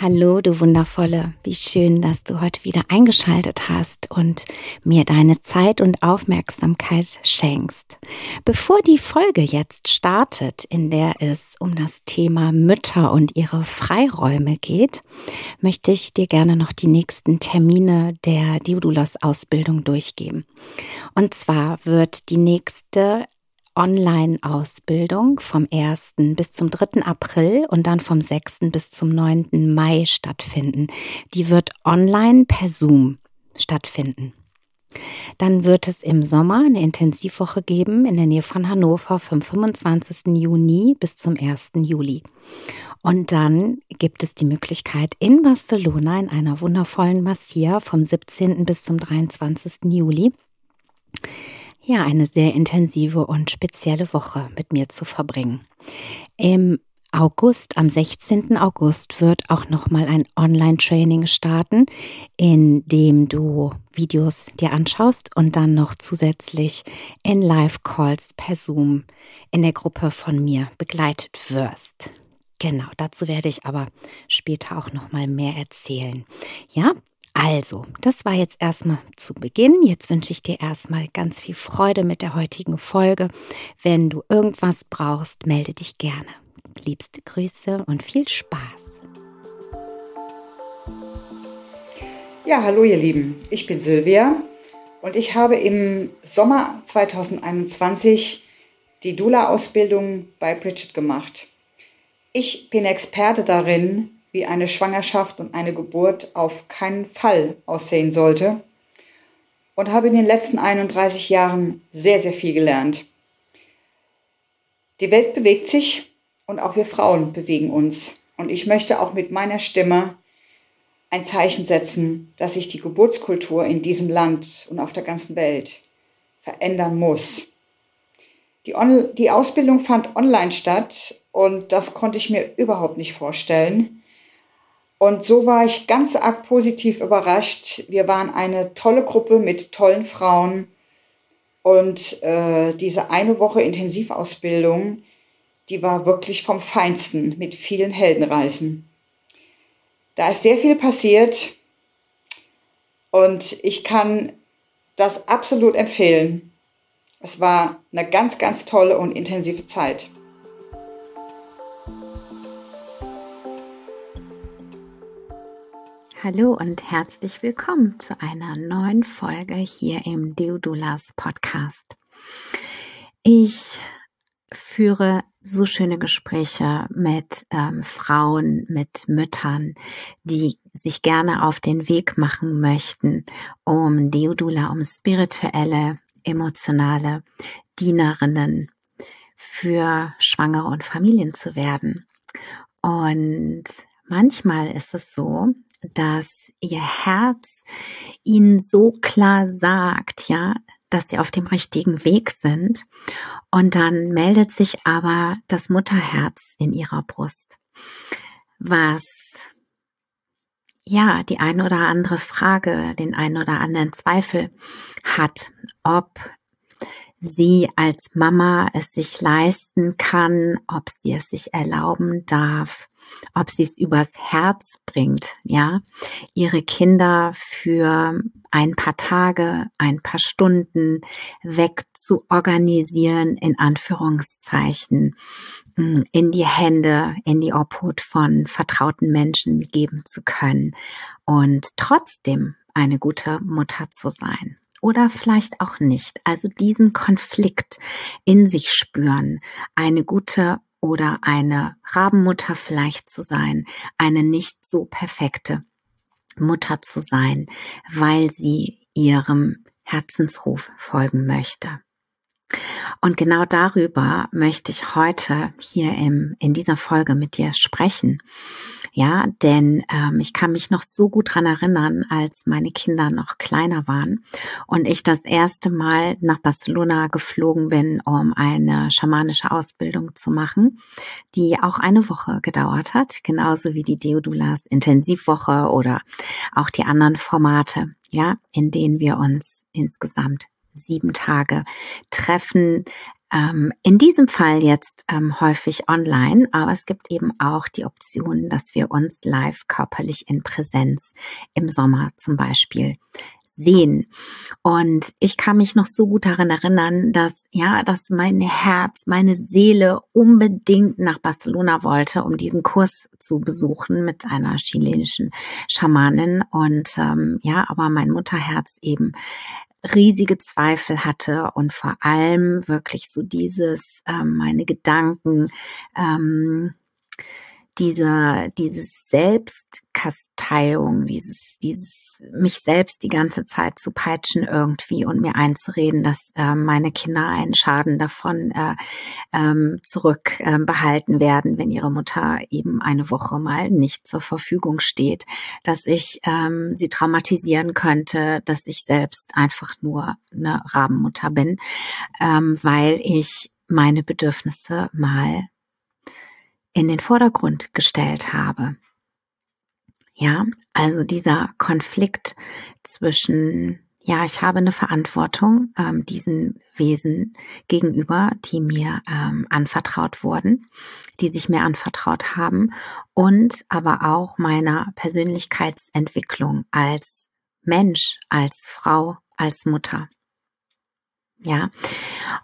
Hallo, du Wundervolle. Wie schön, dass du heute wieder eingeschaltet hast und mir deine Zeit und Aufmerksamkeit schenkst. Bevor die Folge jetzt startet, in der es um das Thema Mütter und ihre Freiräume geht, möchte ich dir gerne noch die nächsten Termine der Diodulas Ausbildung durchgeben. Und zwar wird die nächste Online-Ausbildung vom 1. bis zum 3. April und dann vom 6. bis zum 9. Mai stattfinden. Die wird online per Zoom stattfinden. Dann wird es im Sommer eine Intensivwoche geben in der Nähe von Hannover vom 25. Juni bis zum 1. Juli. Und dann gibt es die Möglichkeit in Barcelona in einer wundervollen Massia vom 17. bis zum 23. Juli ja, eine sehr intensive und spezielle Woche mit mir zu verbringen. Im August, am 16. August wird auch nochmal ein Online-Training starten, in dem du Videos dir anschaust und dann noch zusätzlich in Live-Calls per Zoom in der Gruppe von mir begleitet wirst. Genau, dazu werde ich aber später auch nochmal mehr erzählen. Ja, also, das war jetzt erstmal zu Beginn. Jetzt wünsche ich dir erstmal ganz viel Freude mit der heutigen Folge. Wenn du irgendwas brauchst, melde dich gerne. Liebste Grüße und viel Spaß. Ja, hallo ihr Lieben, ich bin Sylvia und ich habe im Sommer 2021 die Dula-Ausbildung bei Bridget gemacht. Ich bin Experte darin, wie eine Schwangerschaft und eine Geburt auf keinen Fall aussehen sollte und habe in den letzten 31 Jahren sehr, sehr viel gelernt. Die Welt bewegt sich und auch wir Frauen bewegen uns. Und ich möchte auch mit meiner Stimme ein Zeichen setzen, dass sich die Geburtskultur in diesem Land und auf der ganzen Welt verändern muss. Die, die Ausbildung fand online statt und das konnte ich mir überhaupt nicht vorstellen. Und so war ich ganz arg positiv überrascht. Wir waren eine tolle Gruppe mit tollen Frauen. Und äh, diese eine Woche Intensivausbildung, die war wirklich vom Feinsten mit vielen Heldenreisen. Da ist sehr viel passiert und ich kann das absolut empfehlen. Es war eine ganz, ganz tolle und intensive Zeit. Hallo und herzlich willkommen zu einer neuen Folge hier im Deodulas Podcast. Ich führe so schöne Gespräche mit ähm, Frauen, mit Müttern, die sich gerne auf den Weg machen möchten, um Deodula, um spirituelle, emotionale Dienerinnen für Schwangere und Familien zu werden. Und manchmal ist es so, dass ihr Herz ihnen so klar sagt, ja, dass sie auf dem richtigen Weg sind. Und dann meldet sich aber das Mutterherz in ihrer Brust, was ja die eine oder andere Frage, den einen oder anderen Zweifel hat, ob sie als Mama es sich leisten kann, ob sie es sich erlauben darf, ob sie es übers Herz bringt, ja, ihre Kinder für ein paar Tage, ein paar Stunden weg zu organisieren, in Anführungszeichen, hm, in die Hände, in die Obhut von vertrauten Menschen geben zu können und trotzdem eine gute Mutter zu sein. oder vielleicht auch nicht. Also diesen Konflikt in sich spüren, eine gute oder eine Rabenmutter vielleicht zu sein, eine nicht so perfekte Mutter zu sein, weil sie ihrem Herzensruf folgen möchte. Und genau darüber möchte ich heute hier im, in dieser Folge mit dir sprechen. Ja, denn ähm, ich kann mich noch so gut dran erinnern, als meine Kinder noch kleiner waren und ich das erste Mal nach Barcelona geflogen bin, um eine schamanische Ausbildung zu machen, die auch eine Woche gedauert hat, genauso wie die Deodulas Intensivwoche oder auch die anderen Formate, ja, in denen wir uns insgesamt sieben Tage treffen. Ähm, in diesem Fall jetzt ähm, häufig online, aber es gibt eben auch die Option, dass wir uns live körperlich in Präsenz im Sommer zum Beispiel sehen. Und ich kann mich noch so gut daran erinnern, dass, ja, dass mein Herz, meine Seele unbedingt nach Barcelona wollte, um diesen Kurs zu besuchen mit einer chilenischen Schamanin. Und ähm, ja, aber mein Mutterherz eben riesige Zweifel hatte und vor allem wirklich so dieses, ähm, meine Gedanken, ähm, diese, dieses Selbstkasteiung, dieses, dieses mich selbst die ganze Zeit zu peitschen irgendwie und mir einzureden, dass äh, meine Kinder einen Schaden davon äh, ähm, zurückbehalten äh, werden, wenn ihre Mutter eben eine Woche mal nicht zur Verfügung steht, dass ich ähm, sie traumatisieren könnte, dass ich selbst einfach nur eine Rabenmutter bin, ähm, weil ich meine Bedürfnisse mal in den Vordergrund gestellt habe. Ja, also dieser Konflikt zwischen, ja, ich habe eine Verantwortung ähm, diesen Wesen gegenüber, die mir ähm, anvertraut wurden, die sich mir anvertraut haben und aber auch meiner Persönlichkeitsentwicklung als Mensch, als Frau, als Mutter. Ja,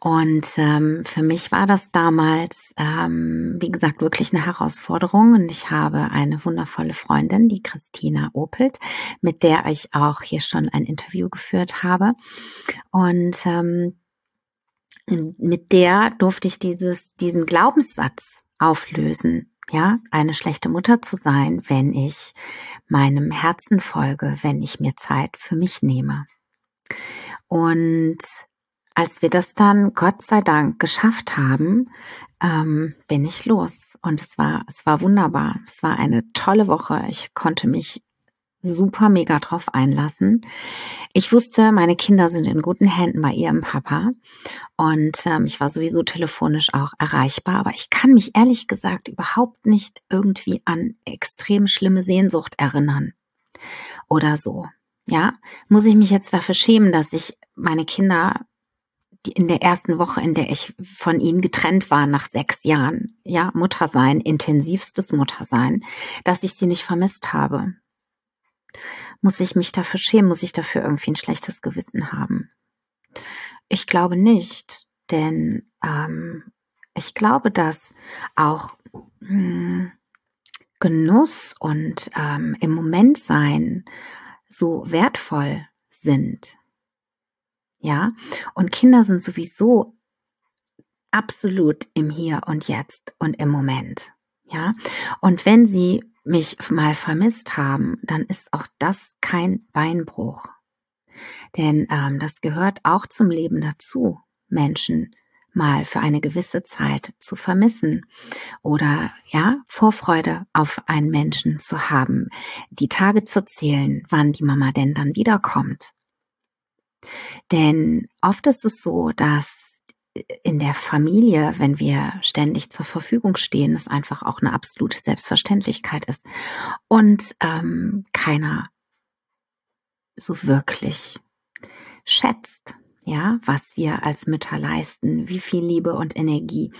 und ähm, für mich war das damals, ähm, wie gesagt, wirklich eine Herausforderung. Und ich habe eine wundervolle Freundin, die Christina Opelt, mit der ich auch hier schon ein Interview geführt habe. Und ähm, mit der durfte ich dieses, diesen Glaubenssatz auflösen. Ja, eine schlechte Mutter zu sein, wenn ich meinem Herzen folge, wenn ich mir Zeit für mich nehme. Und als wir das dann Gott sei Dank geschafft haben, ähm, bin ich los. Und es war, es war wunderbar. Es war eine tolle Woche. Ich konnte mich super mega drauf einlassen. Ich wusste, meine Kinder sind in guten Händen bei ihrem Papa und ähm, ich war sowieso telefonisch auch erreichbar, aber ich kann mich ehrlich gesagt überhaupt nicht irgendwie an extrem schlimme Sehnsucht erinnern oder so. Ja, muss ich mich jetzt dafür schämen, dass ich meine Kinder in der ersten Woche, in der ich von ihnen getrennt war nach sechs Jahren, ja, Muttersein, intensivstes Muttersein, dass ich sie nicht vermisst habe. Muss ich mich dafür schämen? Muss ich dafür irgendwie ein schlechtes Gewissen haben? Ich glaube nicht, denn ähm, ich glaube, dass auch mh, hm, Genuss und ähm, im Moment sein so wertvoll sind ja. Und Kinder sind sowieso absolut im Hier und Jetzt und im Moment, ja. Und wenn sie mich mal vermisst haben, dann ist auch das kein Beinbruch. Denn ähm, das gehört auch zum Leben dazu, Menschen mal für eine gewisse Zeit zu vermissen oder ja, Vorfreude auf einen Menschen zu haben, die Tage zu zählen, wann die Mama denn dann wiederkommt. Denn oft ist es so, dass in der Familie, wenn wir ständig zur Verfügung stehen, es einfach auch eine absolute Selbstverständlichkeit ist und ähm, keiner so wirklich schätzt, ja, was wir als Mütter leisten, wie viel Liebe und Energie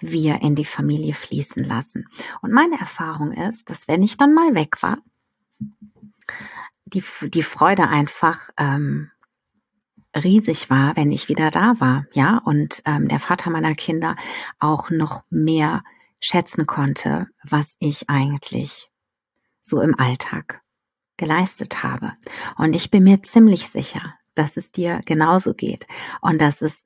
wir in die Familie fließen lassen. Und meine Erfahrung ist, dass wenn ich dann mal weg war, die, die Freude einfach ähm, riesig war, wenn ich wieder da war, ja, und ähm, der Vater meiner Kinder auch noch mehr schätzen konnte, was ich eigentlich so im Alltag geleistet habe. Und ich bin mir ziemlich sicher, dass es dir genauso geht und dass es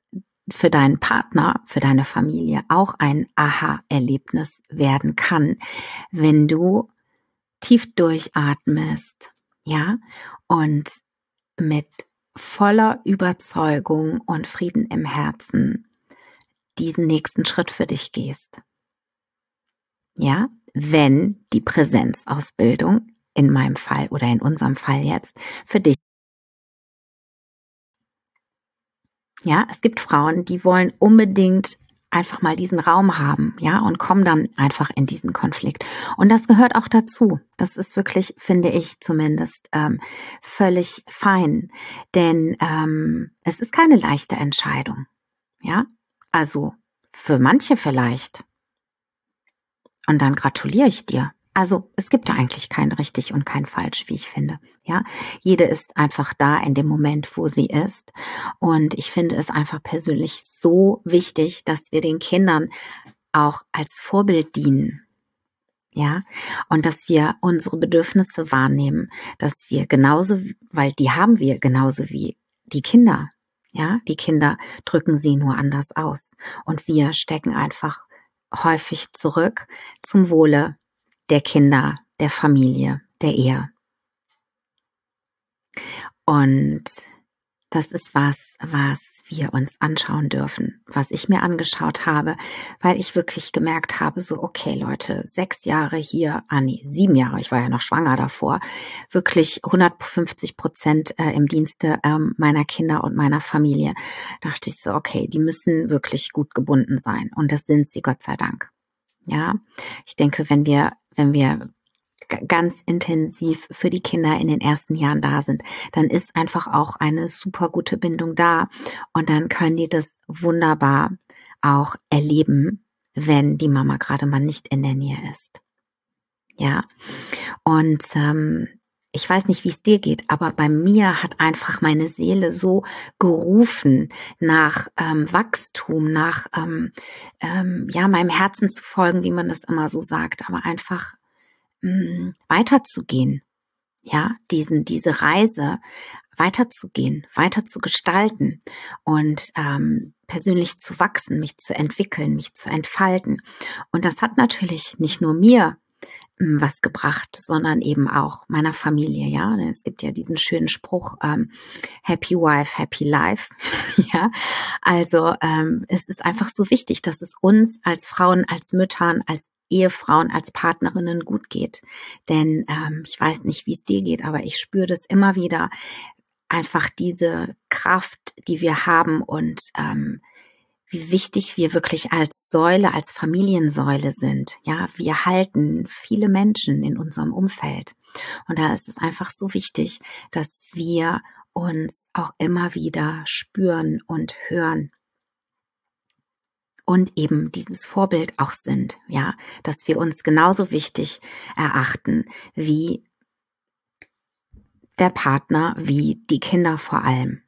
für deinen Partner, für deine Familie auch ein Aha-Erlebnis werden kann, wenn du tief durchatmest, ja, und mit voller Überzeugung und Frieden im Herzen diesen nächsten Schritt für dich gehst. Ja, wenn die Präsenzausbildung in meinem Fall oder in unserem Fall jetzt für dich Ja, es gibt Frauen, die wollen unbedingt einfach mal diesen Raum haben, ja, und kommen dann einfach in diesen Konflikt. Und das gehört auch dazu. Das ist wirklich, finde ich zumindest, ähm, völlig fein. Denn ähm, es ist keine leichte Entscheidung. Ja, also für manche vielleicht. Und dann gratuliere ich dir. Also es gibt da eigentlich kein richtig und kein falsch, wie ich finde. Ja, jede ist einfach da in dem Moment, wo sie ist. Und ich finde es einfach persönlich so wichtig, dass wir den Kindern auch als Vorbild dienen. Ja, und dass wir unsere Bedürfnisse wahrnehmen, dass wir genauso, weil die haben wir genauso wie die Kinder. Ja, die Kinder drücken sie nur anders aus. Und wir stecken einfach häufig zurück zum Wohle der Kinder, der Familie, der Ehe. Und das ist was, was wir uns anschauen dürfen, was ich mir angeschaut habe, weil ich wirklich gemerkt habe, so, okay, Leute, sechs Jahre hier, ah nee, sieben Jahre, ich war ja noch schwanger davor, wirklich 150 Prozent äh, im Dienste äh, meiner Kinder und meiner Familie, dachte ich so, okay, die müssen wirklich gut gebunden sein. Und das sind sie, Gott sei Dank. Ja, ich denke, wenn wir, wenn wir ganz intensiv für die Kinder in den ersten Jahren da sind, dann ist einfach auch eine super gute Bindung da und dann können die das wunderbar auch erleben, wenn die Mama gerade mal nicht in der Nähe ist. Ja, und ähm, ich weiß nicht, wie es dir geht, aber bei mir hat einfach meine Seele so gerufen nach ähm, Wachstum, nach ähm, ähm, ja meinem Herzen zu folgen, wie man das immer so sagt, aber einfach mh, mm, weiterzugehen, ja diesen diese Reise weiterzugehen, weiter zu gestalten und ähm, persönlich zu wachsen, mich zu entwickeln, mich zu entfalten. Und das hat natürlich nicht nur mir was gebracht, sondern eben auch meiner Familie. Ja, es gibt ja diesen schönen Spruch ähm, Happy Wife, Happy Life. ja, also ähm, es ist einfach so wichtig, dass es uns als Frauen, als Müttern, als Ehefrauen, als Partnerinnen gut geht. Denn ähm, ich weiß nicht, wie es dir geht, aber ich spüre das immer wieder. Einfach diese Kraft, die wir haben und ähm, wie wichtig wir wirklich als Säule, als Familiensäule sind. Ja, wir halten viele Menschen in unserem Umfeld. Und da ist es einfach so wichtig, dass wir uns auch immer wieder spüren und hören und eben dieses Vorbild auch sind, ja, dass wir uns genauso wichtig erachten wie der Partner, wie die Kinder vor allem.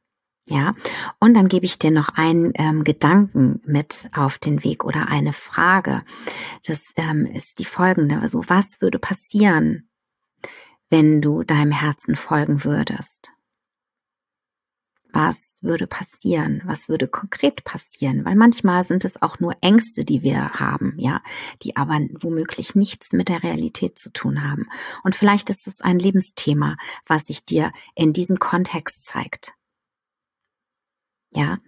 Ja, und dann gebe ich dir noch einen ähm, Gedanken mit auf den Weg oder eine Frage. Das ähm, ist die folgende. Also, was würde passieren, wenn du deinem Herzen folgen würdest? Was würde passieren? Was würde konkret passieren? Weil manchmal sind es auch nur Ängste, die wir haben, ja, die aber womöglich nichts mit der Realität zu tun haben. Und vielleicht ist es ein Lebensthema, was sich dir in diesem Kontext zeigt. Ja,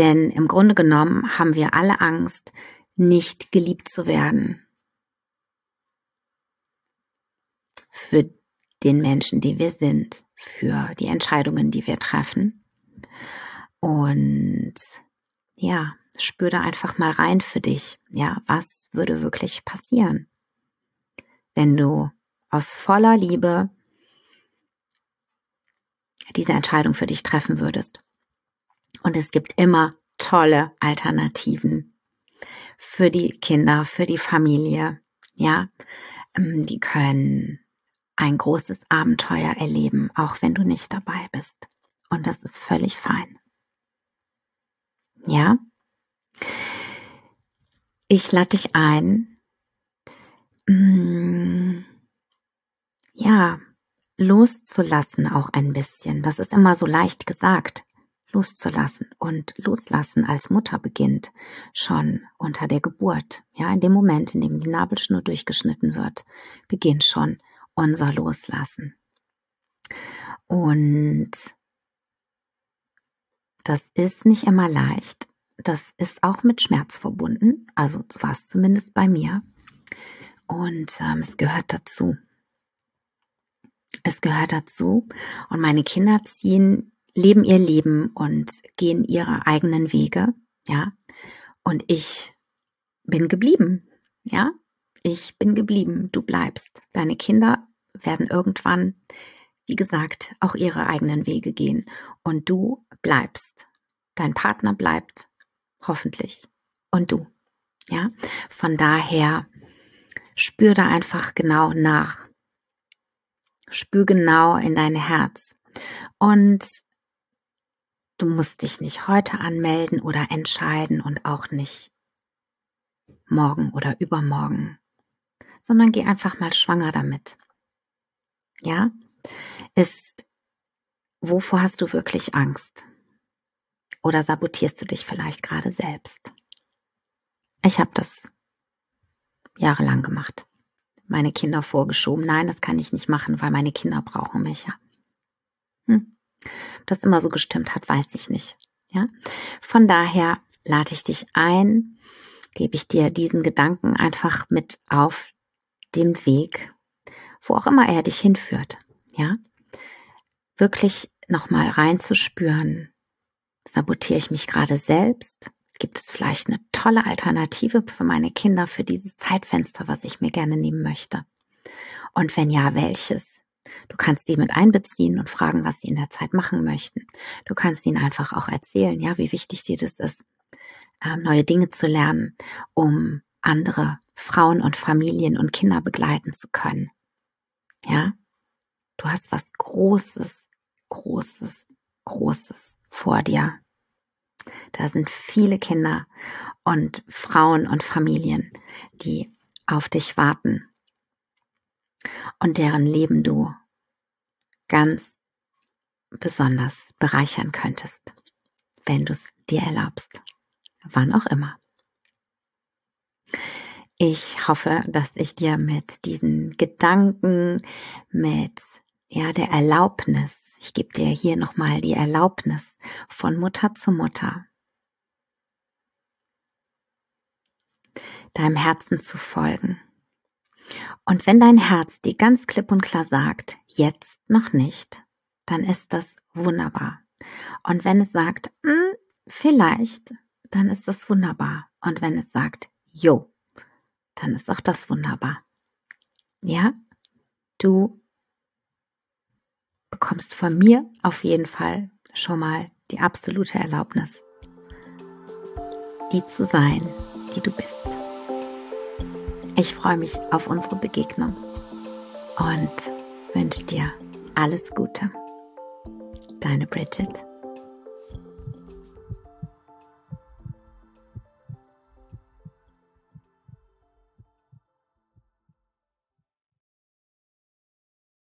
denn im Grunde genommen haben wir alle Angst, nicht geliebt zu werden. Für den Menschen, die wir sind, für die Entscheidungen, die wir treffen. Und ja, spür da einfach mal rein für dich. Ja, was würde wirklich passieren, wenn du aus voller Liebe diese Entscheidung für dich treffen würdest? Und es gibt immer tolle Alternativen für die Kinder, für die Familie. Ja, ähm, die können ein großes Abenteuer erleben, auch wenn du nicht dabei bist. Und das ist völlig fein. Ja? Ich lade dich ein, mm, ja, loszulassen auch ein bisschen. Das ist immer so leicht gesagt, loszulassen. Und loslassen als Mutter beginnt schon unter der Geburt. Ja, in dem Moment, in dem die Nabelschnur durchgeschnitten wird, beginnt schon unser Loslassen. Und das ist nicht immer leicht. Das ist auch mit Schmerz verbunden. Also war es zumindest bei mir. Und ähm, es gehört dazu. Es gehört dazu. Und meine Kinder ziehen, leben ihr Leben und gehen ihre eigenen Wege. Ja. Und ich bin geblieben. Ja. Ich bin geblieben. Du bleibst. Deine Kinder werden irgendwann, wie gesagt, auch ihre eigenen Wege gehen. Und du bleibst. Dein Partner bleibt. Hoffentlich. Und du. Ja. Von daher spür da einfach genau nach. Spür genau in dein Herz. Und du musst dich nicht heute anmelden oder entscheiden und auch nicht morgen oder übermorgen, sondern geh einfach mal schwanger damit. Ja? Ist, wovor hast du wirklich Angst? Oder sabotierst du dich vielleicht gerade selbst? Ich habe das jahrelang gemacht meine Kinder vorgeschoben. Nein, das kann ich nicht machen, weil meine Kinder brauchen mich ja. Hm. Ob das immer so gestimmt hat, weiß ich nicht. Ja. Von daher lade ich dich ein, gebe ich dir diesen Gedanken einfach mit auf den Weg, wo auch immer er dich hinführt. Ja. Wirklich nochmal reinzuspüren, sabotiere ich mich gerade selbst? Gibt es vielleicht eine tolle Alternative für meine Kinder für dieses Zeitfenster, was ich mir gerne nehmen möchte? Und wenn ja, welches? Du kannst sie mit einbeziehen und fragen, was sie in der Zeit machen möchten. Du kannst ihnen einfach auch erzählen, ja, wie wichtig dir das ist, ähm, neue Dinge zu lernen, um andere Frauen und Familien und Kinder begleiten zu können. Ja, du hast was Großes, Großes, Großes vor dir. Da sind viele Kinder und Frauen und Familien, die auf dich warten und deren Leben du ganz besonders bereichern könntest, wenn du es dir erlaubst, wann auch immer. Ich hoffe, dass ich dir mit diesen Gedanken, mit ja, der Erlaubnis ich gebe dir hier nochmal die Erlaubnis von Mutter zu Mutter, deinem Herzen zu folgen. Und wenn dein Herz dir ganz klipp und klar sagt, jetzt noch nicht, dann ist das wunderbar. Und wenn es sagt, hm, vielleicht, dann ist das wunderbar. Und wenn es sagt, jo, dann ist auch das wunderbar. Ja, du bekommst von mir auf jeden Fall schon mal die absolute Erlaubnis, die zu sein, die du bist. Ich freue mich auf unsere Begegnung und wünsche dir alles Gute. Deine Bridget.